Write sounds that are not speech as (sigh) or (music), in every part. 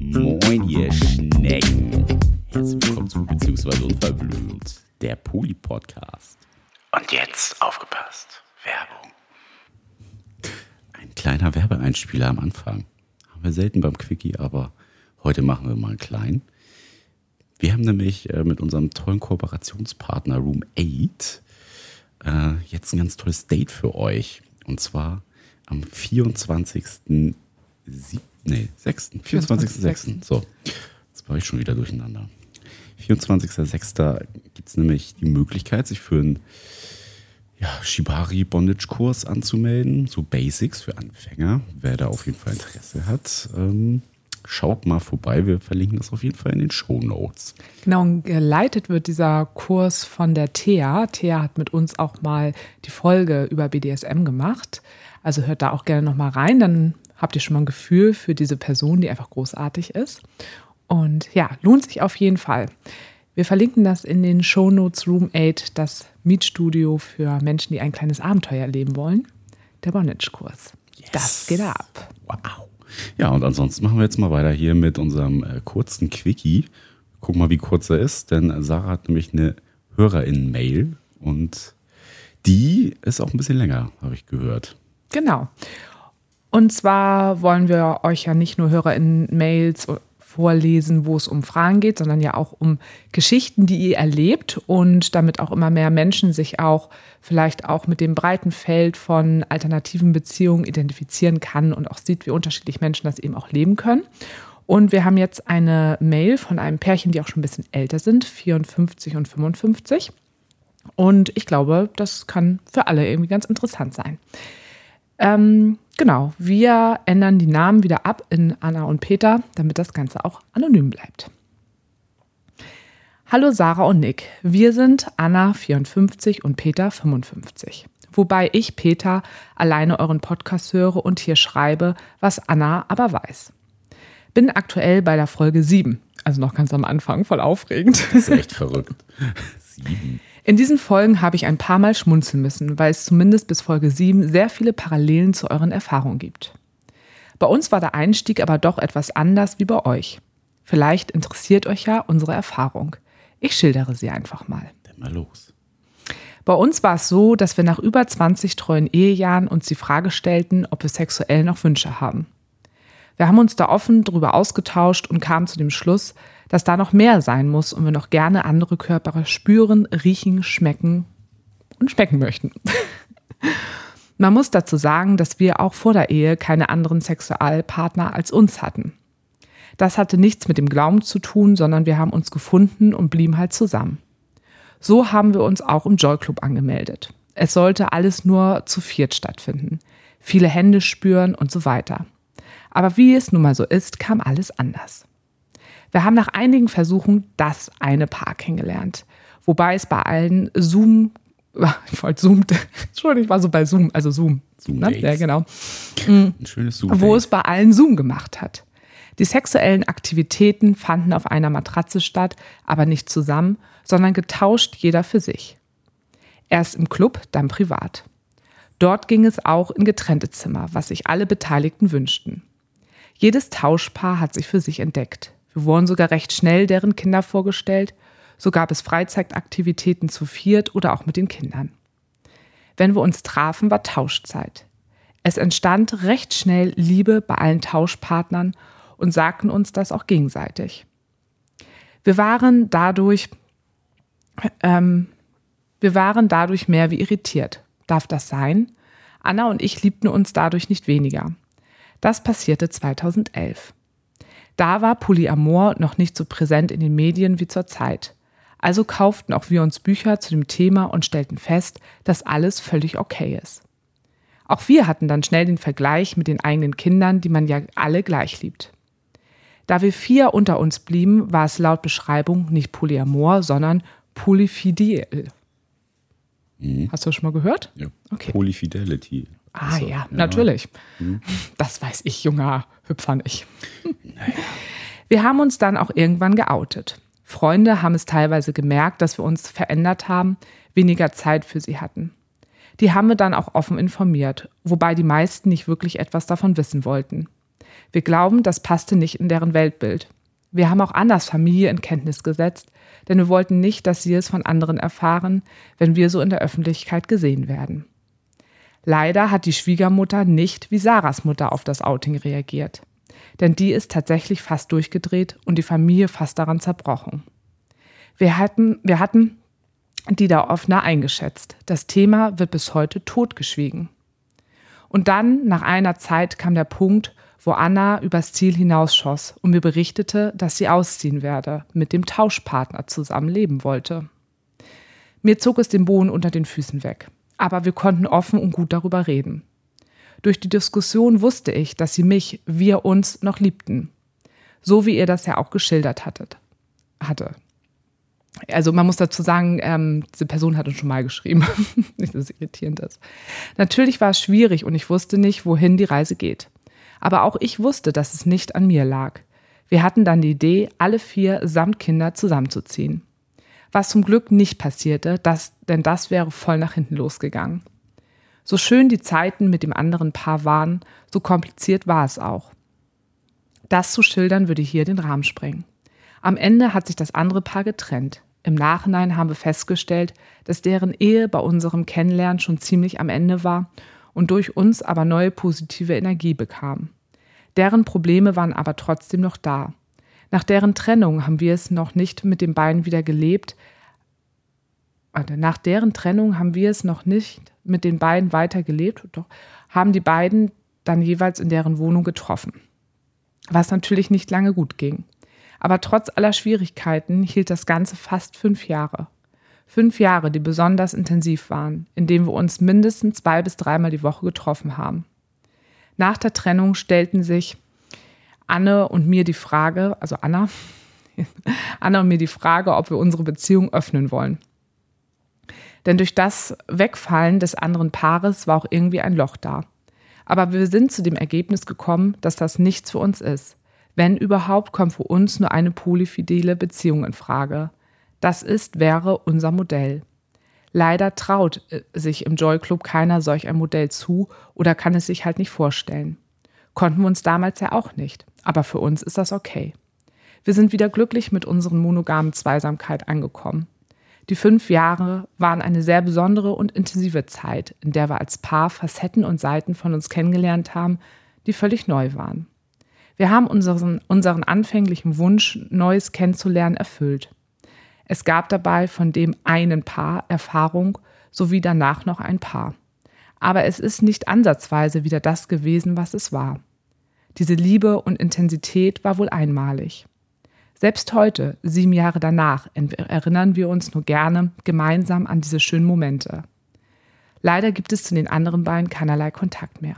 Moin, ihr Schnecken. Herzlich willkommen zu Beziehungsweise Unverblümt, der Poli-Podcast. Und jetzt aufgepasst. Werbung. Ein kleiner Werbeeinspieler am Anfang. Haben wir selten beim Quickie, aber heute machen wir mal einen kleinen. Wir haben nämlich äh, mit unserem tollen Kooperationspartner Room 8 äh, jetzt ein ganz tolles Date für euch. Und zwar am 24. Sieb nee, 6. 24.6. So, jetzt war ich schon wieder durcheinander. 24.06. gibt es nämlich die Möglichkeit, sich für einen ja, Shibari Bondage Kurs anzumelden. So Basics für Anfänger. Wer da auf jeden Fall Interesse hat, ähm, schaut mal vorbei. Wir verlinken das auf jeden Fall in den Show Notes. Genau, und geleitet wird dieser Kurs von der Thea. Thea hat mit uns auch mal die Folge über BDSM gemacht. Also hört da auch gerne nochmal rein, dann habt ihr schon mal ein Gefühl für diese Person, die einfach großartig ist. Und ja, lohnt sich auf jeden Fall. Wir verlinken das in den Show Notes Room 8, das Mietstudio für Menschen, die ein kleines Abenteuer erleben wollen. Der Bondage-Kurs. Yes. Das geht ab. Wow. Ja, und ansonsten machen wir jetzt mal weiter hier mit unserem äh, kurzen Quickie. Guck mal, wie kurz er ist, denn Sarah hat nämlich eine HörerInnen-Mail und die ist auch ein bisschen länger, habe ich gehört. Genau. Und zwar wollen wir euch ja nicht nur HörerInnen-Mails vorlesen, wo es um Fragen geht, sondern ja auch um Geschichten, die ihr erlebt und damit auch immer mehr Menschen sich auch vielleicht auch mit dem breiten Feld von alternativen Beziehungen identifizieren kann und auch sieht, wie unterschiedlich Menschen das eben auch leben können. Und wir haben jetzt eine Mail von einem Pärchen, die auch schon ein bisschen älter sind, 54 und 55. Und ich glaube, das kann für alle irgendwie ganz interessant sein. Ähm, genau, wir ändern die Namen wieder ab in Anna und Peter, damit das Ganze auch anonym bleibt. Hallo Sarah und Nick, wir sind Anna 54 und Peter 55. Wobei ich Peter alleine euren Podcast höre und hier schreibe, was Anna aber weiß. Bin aktuell bei der Folge 7, also noch ganz am Anfang, voll aufregend. Das ist echt verrückt. (laughs) Sieben. In diesen Folgen habe ich ein paar Mal schmunzeln müssen, weil es zumindest bis Folge 7 sehr viele Parallelen zu euren Erfahrungen gibt. Bei uns war der Einstieg aber doch etwas anders wie bei euch. Vielleicht interessiert euch ja unsere Erfahrung. Ich schildere sie einfach mal. Dann mal los. Bei uns war es so, dass wir nach über 20 treuen Ehejahren uns die Frage stellten, ob wir sexuell noch Wünsche haben. Wir haben uns da offen drüber ausgetauscht und kamen zu dem Schluss, dass da noch mehr sein muss und wir noch gerne andere Körper spüren, riechen, schmecken und schmecken möchten. (laughs) Man muss dazu sagen, dass wir auch vor der Ehe keine anderen Sexualpartner als uns hatten. Das hatte nichts mit dem Glauben zu tun, sondern wir haben uns gefunden und blieben halt zusammen. So haben wir uns auch im Joy Club angemeldet. Es sollte alles nur zu viert stattfinden. Viele Hände spüren und so weiter. Aber wie es nun mal so ist, kam alles anders. Wir haben nach einigen Versuchen das eine Paar kennengelernt. Wobei es bei allen Zoom, (laughs) ich wollte Zoom, (laughs) Entschuldigung, ich war so bei Zoom, also Zoom. Zoom ne? Ja, genau. Ein schönes Zoom. Wo es bei allen Zoom gemacht hat. Die sexuellen Aktivitäten fanden auf einer Matratze statt, aber nicht zusammen, sondern getauscht jeder für sich. Erst im Club, dann privat. Dort ging es auch in getrennte Zimmer, was sich alle Beteiligten wünschten. Jedes Tauschpaar hat sich für sich entdeckt. Wir wurden sogar recht schnell deren Kinder vorgestellt. So gab es Freizeitaktivitäten zu viert oder auch mit den Kindern. Wenn wir uns trafen, war Tauschzeit. Es entstand recht schnell Liebe bei allen Tauschpartnern und sagten uns das auch gegenseitig. Wir waren dadurch, ähm, wir waren dadurch mehr wie irritiert. Darf das sein? Anna und ich liebten uns dadurch nicht weniger. Das passierte 2011. Da war Polyamor noch nicht so präsent in den Medien wie zur Zeit. Also kauften auch wir uns Bücher zu dem Thema und stellten fest, dass alles völlig okay ist. Auch wir hatten dann schnell den Vergleich mit den eigenen Kindern, die man ja alle gleich liebt. Da wir vier unter uns blieben, war es laut Beschreibung nicht Polyamor, sondern Polyfidel. Hast du das schon mal gehört? Ja. Okay. Polyfidelity. Ah Also, ja, natürlich. Das weiß ich, junger Hüpfer nicht. Wir haben uns dann auch irgendwann geoutet. Freunde haben es teilweise gemerkt, dass wir uns verändert haben, weniger Zeit für sie hatten. Die haben wir dann auch offen informiert, wobei die meisten nicht wirklich etwas davon wissen wollten. Wir glauben, das passte nicht in deren Weltbild. Wir haben auch anders Familie in Kenntnis gesetzt, denn wir wollten nicht, dass sie es von anderen erfahren, wenn wir so in der Öffentlichkeit gesehen werden. Leider hat die Schwiegermutter nicht wie Sarahs Mutter auf das Outing reagiert. Denn die ist tatsächlich fast durchgedreht und die Familie fast daran zerbrochen. Wir hatten, wir hatten die da offener eingeschätzt. Das Thema wird bis heute totgeschwiegen. Und dann, nach einer Zeit, kam der Punkt, wo Anna übers Ziel hinausschoss und mir berichtete, dass sie ausziehen werde, mit dem Tauschpartner zusammen leben wollte. Mir zog es den Boden unter den Füßen weg, aber wir konnten offen und gut darüber reden. Durch die Diskussion wusste ich, dass sie mich, wir uns noch liebten. So wie ihr das ja auch geschildert hattet, hatte. Also man muss dazu sagen, ähm, diese Person hat uns schon mal geschrieben. (laughs) nicht, dass irritierend ist. Natürlich war es schwierig und ich wusste nicht, wohin die Reise geht. Aber auch ich wusste, dass es nicht an mir lag. Wir hatten dann die Idee, alle vier samt Kinder zusammenzuziehen. Was zum Glück nicht passierte, das, denn das wäre voll nach hinten losgegangen. So schön die Zeiten mit dem anderen Paar waren, so kompliziert war es auch. Das zu schildern würde hier den Rahmen sprengen. Am Ende hat sich das andere Paar getrennt. Im Nachhinein haben wir festgestellt, dass deren Ehe bei unserem Kennenlernen schon ziemlich am Ende war und durch uns aber neue positive Energie bekam. Deren Probleme waren aber trotzdem noch da. Nach deren Trennung haben wir es noch nicht mit den beiden wieder gelebt. Nach deren Trennung haben wir es noch nicht mit den beiden weitergelebt, doch haben die beiden dann jeweils in deren Wohnung getroffen. Was natürlich nicht lange gut ging. Aber trotz aller Schwierigkeiten hielt das Ganze fast fünf Jahre. Fünf Jahre, die besonders intensiv waren, in denen wir uns mindestens zwei bis dreimal die Woche getroffen haben. Nach der Trennung stellten sich Anne und mir die Frage, also Anna, (laughs) Anna und mir die Frage, ob wir unsere Beziehung öffnen wollen. Denn durch das Wegfallen des anderen Paares war auch irgendwie ein Loch da. Aber wir sind zu dem Ergebnis gekommen, dass das nichts für uns ist. Wenn überhaupt, kommt für uns nur eine polyfidele Beziehung in Frage. Das ist, wäre unser Modell. Leider traut äh, sich im Joy Club keiner solch ein Modell zu oder kann es sich halt nicht vorstellen. Konnten wir uns damals ja auch nicht, aber für uns ist das okay. Wir sind wieder glücklich mit unseren monogamen Zweisamkeit angekommen. Die fünf Jahre waren eine sehr besondere und intensive Zeit, in der wir als Paar Facetten und Seiten von uns kennengelernt haben, die völlig neu waren. Wir haben unseren, unseren anfänglichen Wunsch, Neues kennenzulernen, erfüllt. Es gab dabei von dem einen Paar Erfahrung sowie danach noch ein Paar. Aber es ist nicht ansatzweise wieder das gewesen, was es war. Diese Liebe und Intensität war wohl einmalig. Selbst heute, sieben Jahre danach, erinnern wir uns nur gerne gemeinsam an diese schönen Momente. Leider gibt es zu den anderen beiden keinerlei Kontakt mehr.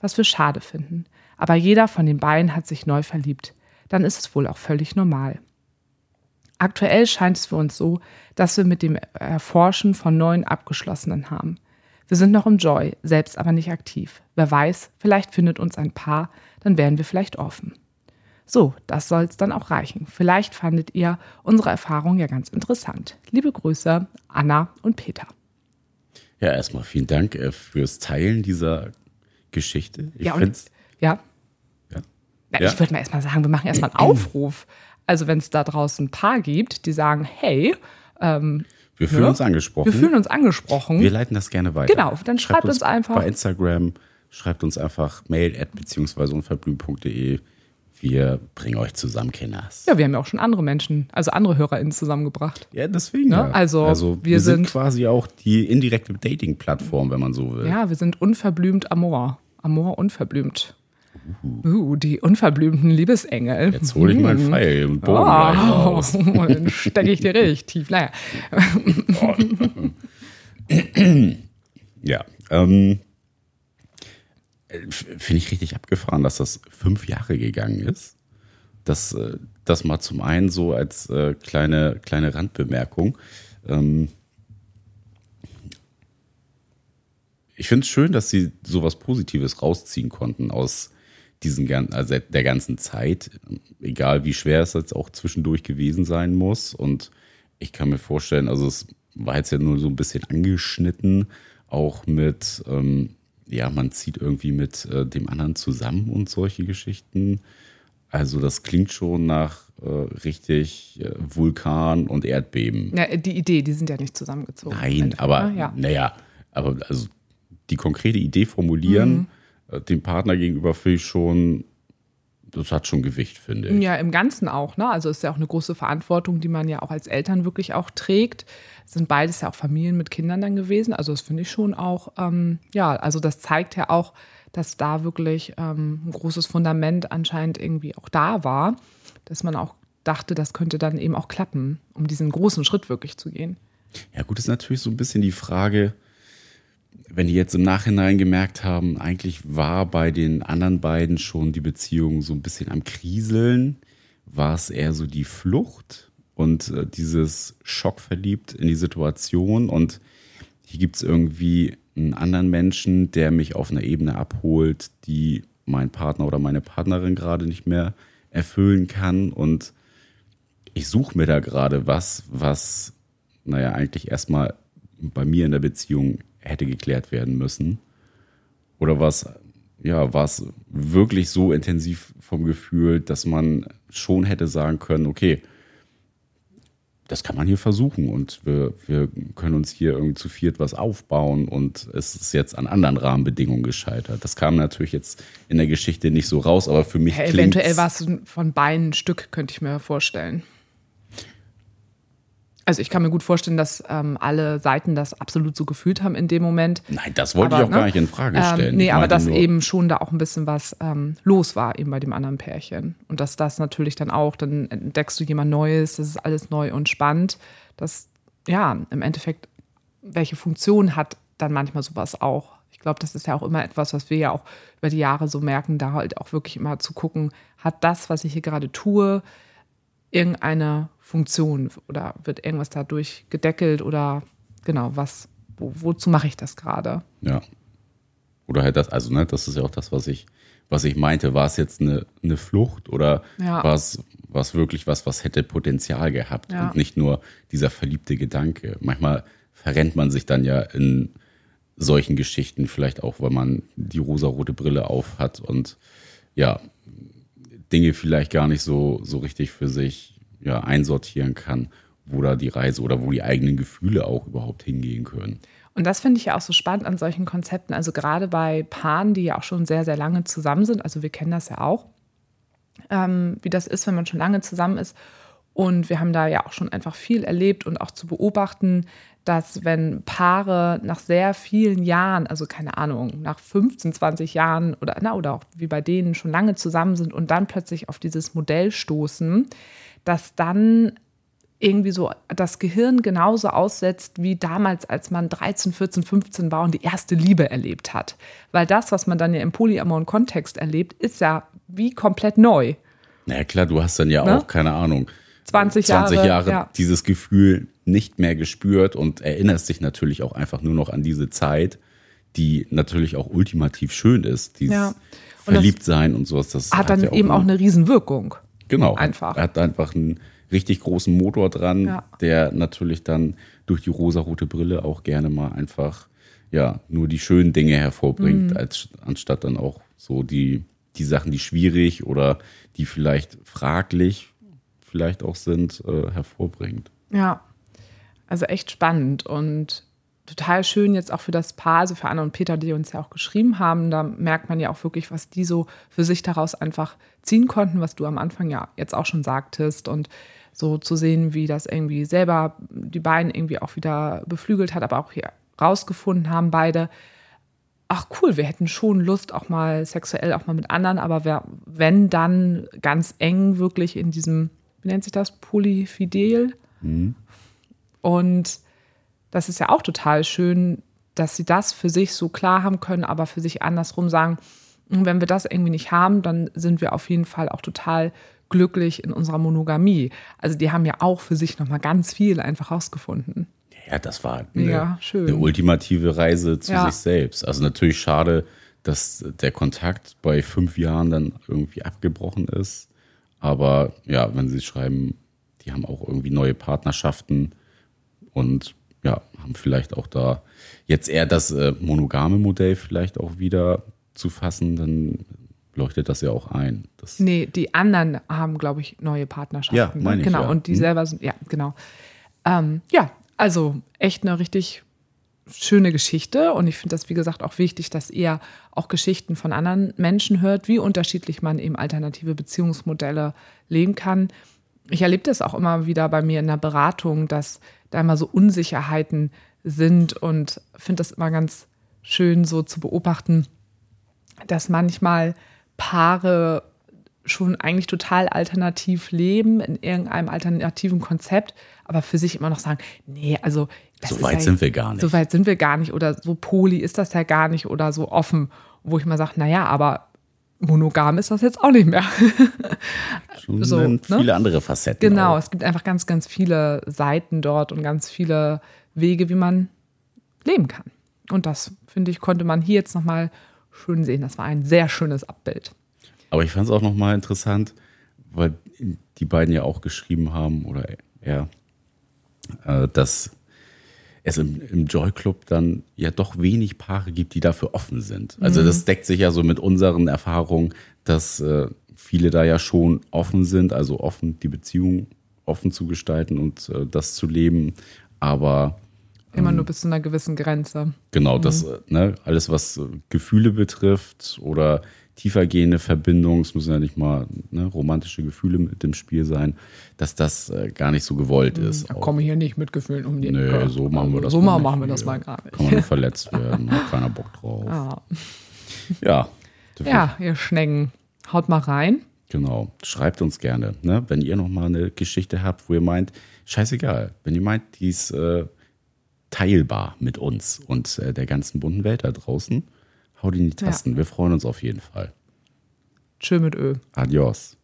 Was wir schade finden. Aber jeder von den beiden hat sich neu verliebt. Dann ist es wohl auch völlig normal. Aktuell scheint es für uns so, dass wir mit dem Erforschen von neuen Abgeschlossenen haben. Wir sind noch im Joy, selbst aber nicht aktiv. Wer weiß, vielleicht findet uns ein Paar, dann wären wir vielleicht offen. So, das soll es dann auch reichen. Vielleicht fandet ihr unsere Erfahrung ja ganz interessant. Liebe Grüße, Anna und Peter. Ja, erstmal vielen Dank äh, fürs Teilen dieser Geschichte. Ich ja, und, ja. ja. ja. Ich würde mal erstmal sagen, wir machen erstmal einen (clears throat) Aufruf. Also wenn es da draußen ein Paar gibt, die sagen, hey, ähm, wir fühlen ja, uns angesprochen. Wir fühlen uns angesprochen. Wir leiten das gerne weiter. Genau, dann schreibt, schreibt uns, uns, einfach. Bei Instagram, schreibt uns einfach mail at beziehungsweise unverblümt.de. Wir bringen euch zusammen, Kenners. Ja, wir haben ja auch schon andere Menschen, also andere HörerInnen zusammengebracht. Ja, deswegen. Ne? Ja. Also, also, wir, wir sind, sind, quasi auch die indirekte Dating-Plattform, wenn man so will. Ja, wir sind unverblümt Amor. Amor unverblümt. Uh, die unverblümten Liebesengel. Jetzt hole ich meinen hm. Pfeil und Bogen oh, raus. (laughs) Dann stecke ich dir richtig tief. Naja. (laughs) ja, ähm, finde ich richtig abgefahren, dass das fünf Jahre gegangen ist. Das, äh, das mal zum einen so als äh, kleine, kleine Randbemerkung. Ähm, ich finde es schön, dass sie sowas Positives rausziehen konnten aus diesen also der ganzen Zeit, egal wie schwer es jetzt auch zwischendurch gewesen sein muss. Und ich kann mir vorstellen, also es war jetzt ja nur so ein bisschen angeschnitten, auch mit, ähm, ja, man zieht irgendwie mit äh, dem anderen zusammen und solche Geschichten. Also das klingt schon nach äh, richtig äh, Vulkan und Erdbeben. Ja, die Idee, die sind ja nicht zusammengezogen. Nein, aber ne? ja. naja, aber also die konkrete Idee formulieren, äh, dem Partner gegenüber finde ich schon, das hat schon Gewicht, finde ich. Ja, im Ganzen auch, ne? Also ist ja auch eine große Verantwortung, die man ja auch als Eltern wirklich auch trägt. Es sind beides ja auch Familien mit Kindern dann gewesen. Also das finde ich schon auch, ähm, ja, also das zeigt ja auch, dass da wirklich ähm, ein großes Fundament anscheinend irgendwie auch da war, dass man auch dachte, das könnte dann eben auch klappen, um diesen großen Schritt wirklich zu gehen. Ja, gut, ist natürlich so ein bisschen die Frage, wenn die jetzt im Nachhinein gemerkt haben, eigentlich war bei den anderen beiden schon die Beziehung so ein bisschen am Kriseln, war es eher so die Flucht und äh, dieses Schock verliebt in die Situation und hier gibt es irgendwie einen anderen Menschen, der mich auf einer Ebene abholt, die mein Partner oder meine Partnerin gerade nicht mehr erfüllen kann und ich suche mir da gerade was, was, naja, eigentlich erstmal bei mir in der Beziehung hätte geklärt werden müssen. Oder was, ja, war es wirklich so intensiv vom Gefühl, dass man schon hätte sagen können, okay, das kann man hier versuchen und wir, wir können uns hier irgendwie zu viert was aufbauen und es ist jetzt an anderen Rahmenbedingungen gescheitert. Das kam natürlich jetzt in der Geschichte nicht so raus, aber für mich Ja, eventuell war es von beiden Stück, könnte ich mir vorstellen. Also ich kann mir gut vorstellen, dass ähm, alle Seiten das absolut so gefühlt haben in dem Moment. Nein, das wollte Aber, ich auch ne, gar nicht in Frage stellen. Ähm, nee, aber dass eben schon da auch ein bisschen was ähm, los war, eben bei dem anderen Pärchen. Und dass das natürlich dann auch, dann entdeckst du jemand Neues, das ist alles neu und spannend. Das, ja, im Endeffekt, welche Funktion hat dann manchmal sowas auch? Ich glaube, das ist ja auch immer etwas, was wir ja auch über die Jahre so merken, da halt auch wirklich immer zu gucken, hat das, was ich hier gerade tue, irgendeine Funktion oder wird irgendwas dadurch gedeckelt oder genau, was, wo, wozu mache ich das gerade? Ja. Oder halt das, also ne, das ist ja auch das, was ich, was ich meinte. War es jetzt eine, eine Flucht oder Ja. war es war es wirklich was, was hätte Potenzial gehabt Ja. und nicht nur dieser verliebte Gedanke. Manchmal verrennt man sich dann ja in solchen Geschichten, vielleicht auch, weil man die rosarote Brille auf hat und ja, Dinge vielleicht gar nicht so, so richtig für sich ja, einsortieren kann, wo da die Reise oder wo die eigenen Gefühle auch überhaupt hingehen können. Und das finde ich ja auch so spannend an solchen Konzepten. Also gerade bei Paaren, die ja auch schon sehr, sehr lange zusammen sind. Also wir kennen das ja auch, ähm, wie das ist, wenn man schon lange zusammen ist. Und wir haben da ja auch schon einfach viel erlebt und auch zu beobachten, dass wenn Paare nach sehr vielen Jahren, also keine Ahnung, nach 15, 20 Jahren oder, na, oder auch wie bei denen schon lange zusammen sind und dann plötzlich auf dieses Modell stoßen, dass dann irgendwie so das Gehirn genauso aussetzt wie damals, als man 13, 14, 15 war und die erste Liebe erlebt hat. Weil das, was man dann ja im polyamoren Kontext erlebt, ist ja wie komplett neu. Na ja, klar, du hast dann ja Ne? auch, keine Ahnung, 20 20 Jahre, Jahre ja. dieses Gefühl nicht mehr gespürt und erinnerst dich natürlich auch einfach nur noch an diese Zeit, die natürlich auch ultimativ schön ist. Dieses Ja. Und Verliebtsein und sowas. Das Hat dann ja eben auch eine Riesenwirkung. Genau. Einfach. Er hat einfach einen richtig großen Motor dran, Ja. der natürlich dann durch die rosarote Brille auch gerne mal einfach ja nur die schönen Dinge hervorbringt, Mhm. als anstatt dann auch so die die Sachen, die schwierig oder die vielleicht fraglich vielleicht auch sind, äh, hervorbringt. Ja, also echt spannend und total schön jetzt auch für das Paar, also für Anna und Peter, die uns ja auch geschrieben haben. Da merkt man ja auch wirklich, was die so für sich daraus einfach ziehen konnten, was du am Anfang ja jetzt auch schon sagtest und so zu sehen, wie das irgendwie selber die beiden irgendwie auch wieder beflügelt hat, aber auch hier rausgefunden haben beide, ach cool, wir hätten schon Lust auch mal sexuell auch mal mit anderen, aber wer, wenn dann ganz eng wirklich in diesem, wie nennt sich das, Polyfidel? Und das ist ja auch total schön, dass sie das für sich so klar haben können, aber für sich andersrum sagen, "Hm, wenn wir das irgendwie nicht haben, dann sind wir auf jeden Fall auch total glücklich in unserer Monogamie. Also die haben ja auch für sich nochmal ganz viel einfach rausgefunden. Ja, das war eine, Ja, schön. eine ultimative Reise zu Ja. sich selbst. Also natürlich schade, dass der Kontakt bei fünf Jahren dann irgendwie abgebrochen ist. Aber ja, wenn sie schreiben, die haben auch irgendwie neue Partnerschaften und ja, haben vielleicht auch da jetzt eher das äh, monogame Modell vielleicht auch wieder zu fassen, dann leuchtet das ja auch ein. Das Nee, die anderen haben, glaube ich, neue Partnerschaften. Ja, ne? meine ich, Genau, ja. und die Hm. selber sind, ja, genau. Ähm, ja, also echt eine richtig schöne Geschichte. Und ich finde das, wie gesagt, auch wichtig, dass ihr auch Geschichten von anderen Menschen hört, wie unterschiedlich man eben alternative Beziehungsmodelle leben kann. Ich erlebe das auch immer wieder bei mir in der Beratung, dass da immer so Unsicherheiten sind und finde das immer ganz schön so zu beobachten, dass manchmal Paare schon eigentlich total alternativ leben, in irgendeinem alternativen Konzept, aber für sich immer noch sagen, nee, also das So ist weit ja, sind wir gar nicht. So weit sind wir gar nicht oder so poly ist das ja gar nicht oder so offen, wo ich mal sage, naja, aber monogam ist das jetzt auch nicht mehr. (laughs) so, ne? viele andere Facetten. genau, auch. es gibt einfach ganz, ganz viele Seiten dort und ganz viele Wege, wie man leben kann. Und das, finde ich, konnte man hier jetzt nochmal schön sehen. Das war ein sehr schönes Abbild. Aber ich fand es auch nochmal interessant, weil die beiden ja auch geschrieben haben, oder er, äh, dass es im, im Joy Club dann ja doch wenig Paare gibt, die dafür offen sind. Also das deckt sich ja so mit unseren Erfahrungen, dass äh, viele da ja schon offen sind, also offen die Beziehung offen zu gestalten und äh, das zu leben. Aber Immer nur bis zu einer gewissen Grenze. Genau, das, äh, ne, alles, was Gefühle betrifft oder tiefergehende Verbindungen, es müssen ja nicht mal ne, romantische Gefühle mit dem Spiel sein, dass das äh, gar nicht so gewollt ist. Da Auch- komme ich hier nicht mit Gefühlen um die Ecke. so machen wir das So mal machen wir das mal gar nicht. Kann man nur verletzt (laughs) werden, hat keiner Bock drauf. Ja. Ja, (laughs) ja, ihr Schnecken, haut mal rein. genau. Schreibt uns gerne, ne, wenn ihr noch mal eine Geschichte habt, wo ihr meint, scheißegal, wenn ihr meint, die ist äh, teilbar mit uns und äh, der ganzen bunten Welt da draußen, haut in die Tasten. Wir freuen uns auf jeden Fall. Tschö mit Ö. Adios.